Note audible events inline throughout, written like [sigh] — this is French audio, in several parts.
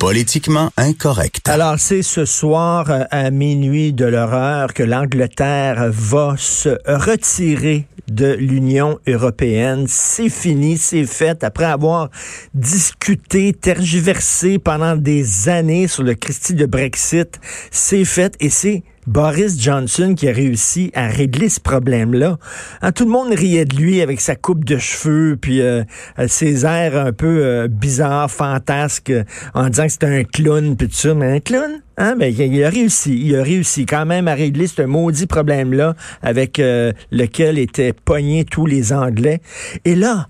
Politiquement incorrect. Alors, c'est ce soir euh, à minuit de l'horreur que l'Angleterre va se retirer de l'Union européenne. C'est fini, c'est fait. Après avoir discuté, tergiversé pendant des années sur le Christie de Brexit, c'est fait et c'est Boris Johnson qui a réussi à régler ce problème-là. Hein, tout le monde riait de lui avec sa coupe de cheveux, puis euh, ses airs un peu euh, bizarres, fantasques, en disant que c'était un clown, puis tout ça. Mais un clown? Hein? Ben, il a réussi. Il a réussi quand même à régler ce maudit problème-là avec euh, lequel étaient pognés tous les Anglais. Et là,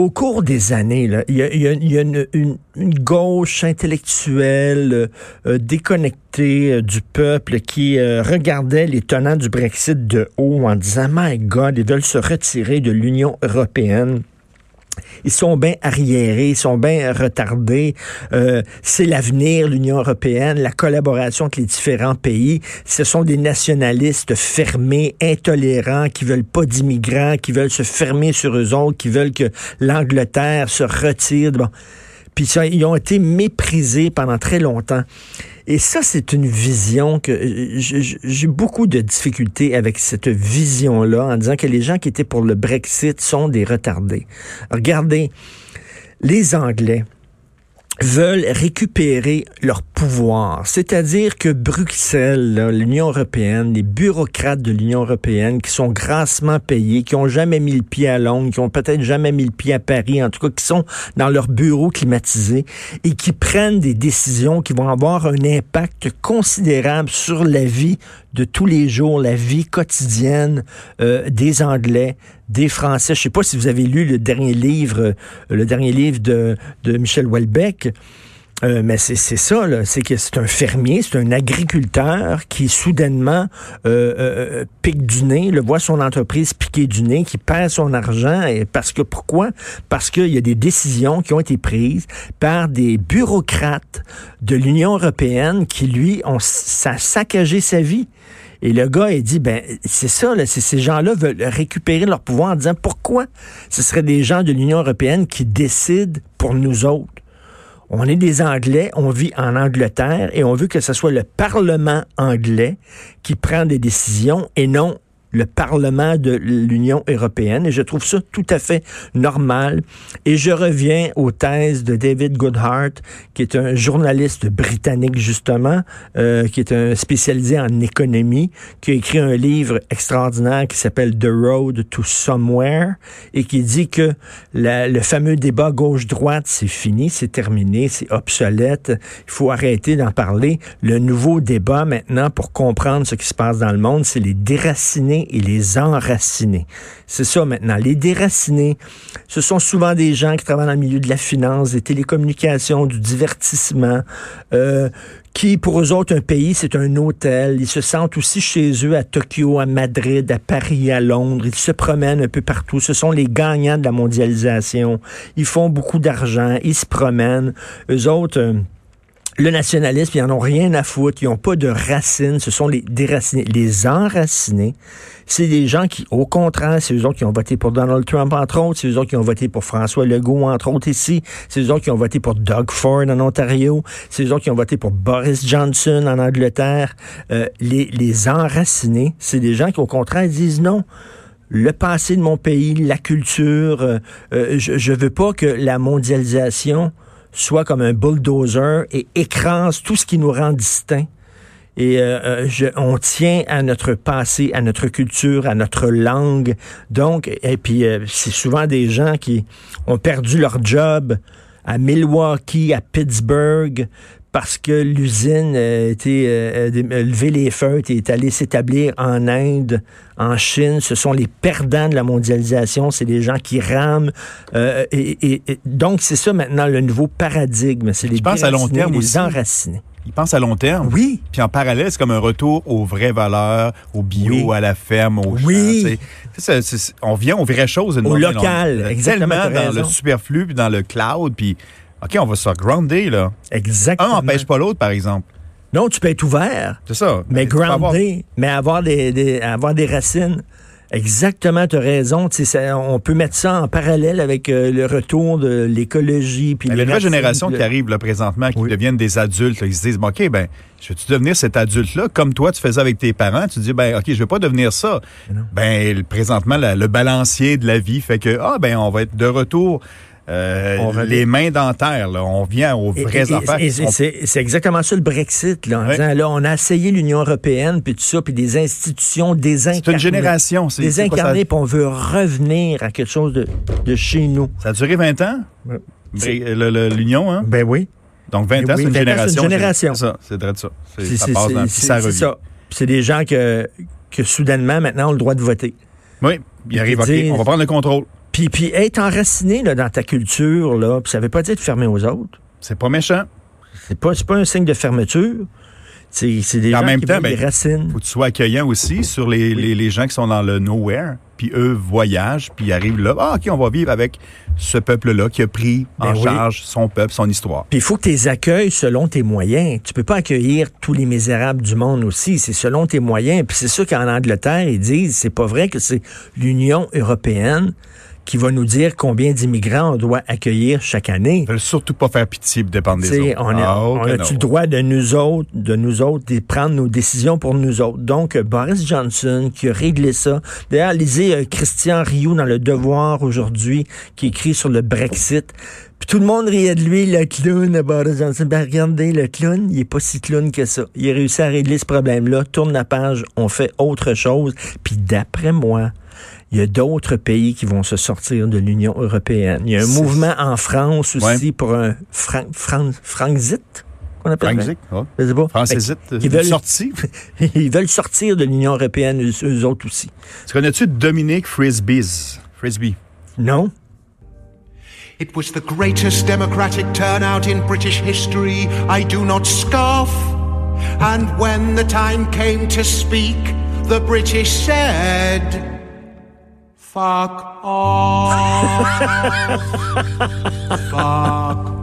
au cours des années, il y a, une, gauche intellectuelle euh, déconnectée euh, du peuple qui euh, regardait les tenants du Brexit de haut en disant My God, ils veulent se retirer de l'Union européenne. Ils sont bien arriérés, ils sont bien retardés. Euh, c'est l'avenir, l'Union européenne, la collaboration entre les différents pays. Ce sont des nationalistes fermés, intolérants, qui veulent pas d'immigrants, qui veulent se fermer sur eux autres, qui veulent que l'Angleterre se retire. Puis ils ont été méprisés pendant très longtemps. Et ça, c'est une vision que j'ai beaucoup de difficultés avec cette vision-là en disant que les gens qui étaient pour le Brexit sont des retardés. Regardez, les Anglais, veulent récupérer leur pouvoir. C'est-à-dire que Bruxelles, l'Union européenne, les bureaucrates de l'Union européenne qui sont grassement payés, qui ont jamais mis le pied à Londres, qui ont peut-être jamais mis le pied à Paris, en tout cas qui sont dans leur bureau climatisé et qui prennent des décisions qui vont avoir un impact considérable sur la vie de tous les jours, la vie quotidienne euh, des Anglais, des Français. Je sais pas si vous avez lu le dernier livre, euh, le dernier livre de, de Michel Houellebecq. Euh, mais c'est ça, c'est que c'est un fermier, c'est un agriculteur qui soudainement euh, euh, pique du nez, le voit son entreprise piquer du nez, qui perd son argent. Et parce que pourquoi? Parce qu'il y a des décisions qui ont été prises par des bureaucrates de l'Union européenne qui, lui, ont saccagé sa vie. Et le gars, il dit, ben, c'est ça, là, ces gens-là veulent récupérer leur pouvoir en disant pourquoi? Ce seraient des gens de l'Union européenne qui décident pour nous autres. On est des Anglais, on vit en Angleterre et on veut que ce soit le Parlement anglais qui prend des décisions et non le Parlement de l'Union européenne et je trouve ça tout à fait normal. Et je reviens aux thèses de David Goodhart, qui est un journaliste britannique justement, euh, qui est un spécialisé en économie, qui a écrit un livre extraordinaire qui s'appelle The Road to Somewhere et qui dit que le fameux débat gauche-droite, c'est fini, c'est terminé, c'est obsolète, il faut arrêter d'en parler. Le nouveau débat maintenant pour comprendre ce qui se passe dans le monde, c'est les déracinés et les enraciner. C'est ça maintenant. Les déracinés, ce sont souvent des gens qui travaillent dans le milieu de la finance, des télécommunications, du divertissement, euh, qui, pour eux autres, un pays, c'est un hôtel. Ils se sentent aussi chez eux à Tokyo, à Madrid, à Paris, à Londres. Ils se promènent un peu partout. Ce sont les gagnants de la mondialisation. Ils font beaucoup d'argent. Ils se promènent. Eux autres... Euh, le nationalisme, ils n'en ont rien à foutre, ils n'ont pas de racines, ce sont les déracinés. Les enracinés, c'est des gens qui, au contraire, c'est eux autres qui ont voté pour Donald Trump, entre autres, c'est eux autres qui ont voté pour François Legault, entre autres ici, c'est eux autres qui ont voté pour Doug Ford en Ontario, c'est eux autres qui ont voté pour Boris Johnson en Angleterre. Euh, les, les enracinés, c'est des gens qui, au contraire, disent non le passé de mon pays, la culture. Euh, euh, je ne veux pas que la mondialisation soit comme un bulldozer et écrase tout ce qui nous rend distincts. Et euh, euh, je, on tient à notre passé, à notre culture, à notre langue. Donc, et puis euh, c'est souvent des gens qui ont perdu leur job à Milwaukee, à Pittsburgh, parce que l'usine a été euh, levé les feux et est allée s'établir en Inde, en Chine. Ce sont les perdants de la mondialisation. C'est les gens qui rament. Euh, et, donc, c'est ça maintenant le nouveau paradigme. C'est les Je pense à long terme les enracinés. Il pense à long terme? Oui. Puis en parallèle, c'est comme un retour aux vraies valeurs, au bio, à la ferme, au oui. on vient aux vraies choses. Au local, exactement. dans le superflu, puis dans le cloud, puis OK, on va se grounder, là. Exactement. Un n'empêche pas l'autre, par exemple. Non, tu peux être ouvert. C'est ça. Mais grounder, mais avoir des, avoir des racines. Exactement, tu as raison. on peut mettre ça en parallèle avec euh, le retour de l'écologie. Puis les nouvelles générations qui arrivent là, présentement, qui deviennent des adultes, ils se disent, OK, ben, je veux-tu devenir cet adulte-là comme toi, tu faisais avec tes parents? Tu dis, ben, OK, je veux pas devenir ça. Ben, présentement, le balancier de la vie fait que, ah, ben, on va être de retour euh, les mains dans terre, là. on vient aux vraies affaires. c'est exactement ça le Brexit. Là, là, on a essayé l'Union européenne, puis tout ça, puis des institutions désincarnées. C'est une génération. Désincarnées, puis on veut revenir à quelque chose de, de chez nous. Ça a duré 20 ans, l'Union, hein? Ben oui. Donc 20 ans, c'est une, génération. une génération. C'est ça, c'est de ça. Ça passe dans, ça revient. C'est des gens que, que soudainement, maintenant, ont le droit de voter. Oui, ils arrivent, on va prendre le contrôle. Puis, puis être enraciné là, dans ta culture, là, ça veut pas dire de fermer aux autres. C'est pas méchant. C'est pas, pas un signe de fermeture. C'est des en gens même qui temps, ben, des racines. Faut que tu sois accueillant aussi sur les, les, les, gens qui sont dans le nowhere, puis eux voyagent, puis arrivent là. Ah, OK, on va vivre avec ce peuple-là qui a pris en ben charge son peuple, son histoire. Puis il faut que tu les accueilles selon tes moyens. Tu peux pas accueillir tous les misérables du monde aussi. C'est selon tes moyens. Puis c'est sûr qu'en Angleterre, ils disent, c'est pas vrai que c'est l'Union européenne qui va nous dire combien d'immigrants on doit accueillir chaque année. veulent surtout pas faire pitié dépendre des autres. On, a, oh, a-tu le droit de nous autres, de nous autres, de prendre nos décisions pour nous autres? Donc, Boris Johnson qui a réglé ça. D'ailleurs, lisez euh, Christian Rioux dans Le Devoir aujourd'hui, qui écrit sur le Brexit. Puis tout le monde riait de lui, le clown, Boris Johnson. Ben regardez, le clown, il est pas si clown que ça. Il a réussi à régler ce problème-là. Tourne la page, on fait autre chose. Puis d'après moi, il y a d'autres pays qui vont se sortir de l'Union européenne. Il y a un mouvement en France aussi pour un fran fran Franczit. On appelle Franczit, ils veulent sortir. [laughs] ils veulent sortir de l'Union européenne, eux, autres aussi. Tu connais-tu Dominique Frisbee? Frisbee? Non. It was the greatest democratic turnout in British history. I do not scoff. And when the time came to speak, the British said... Fuck off. [laughs] Fuck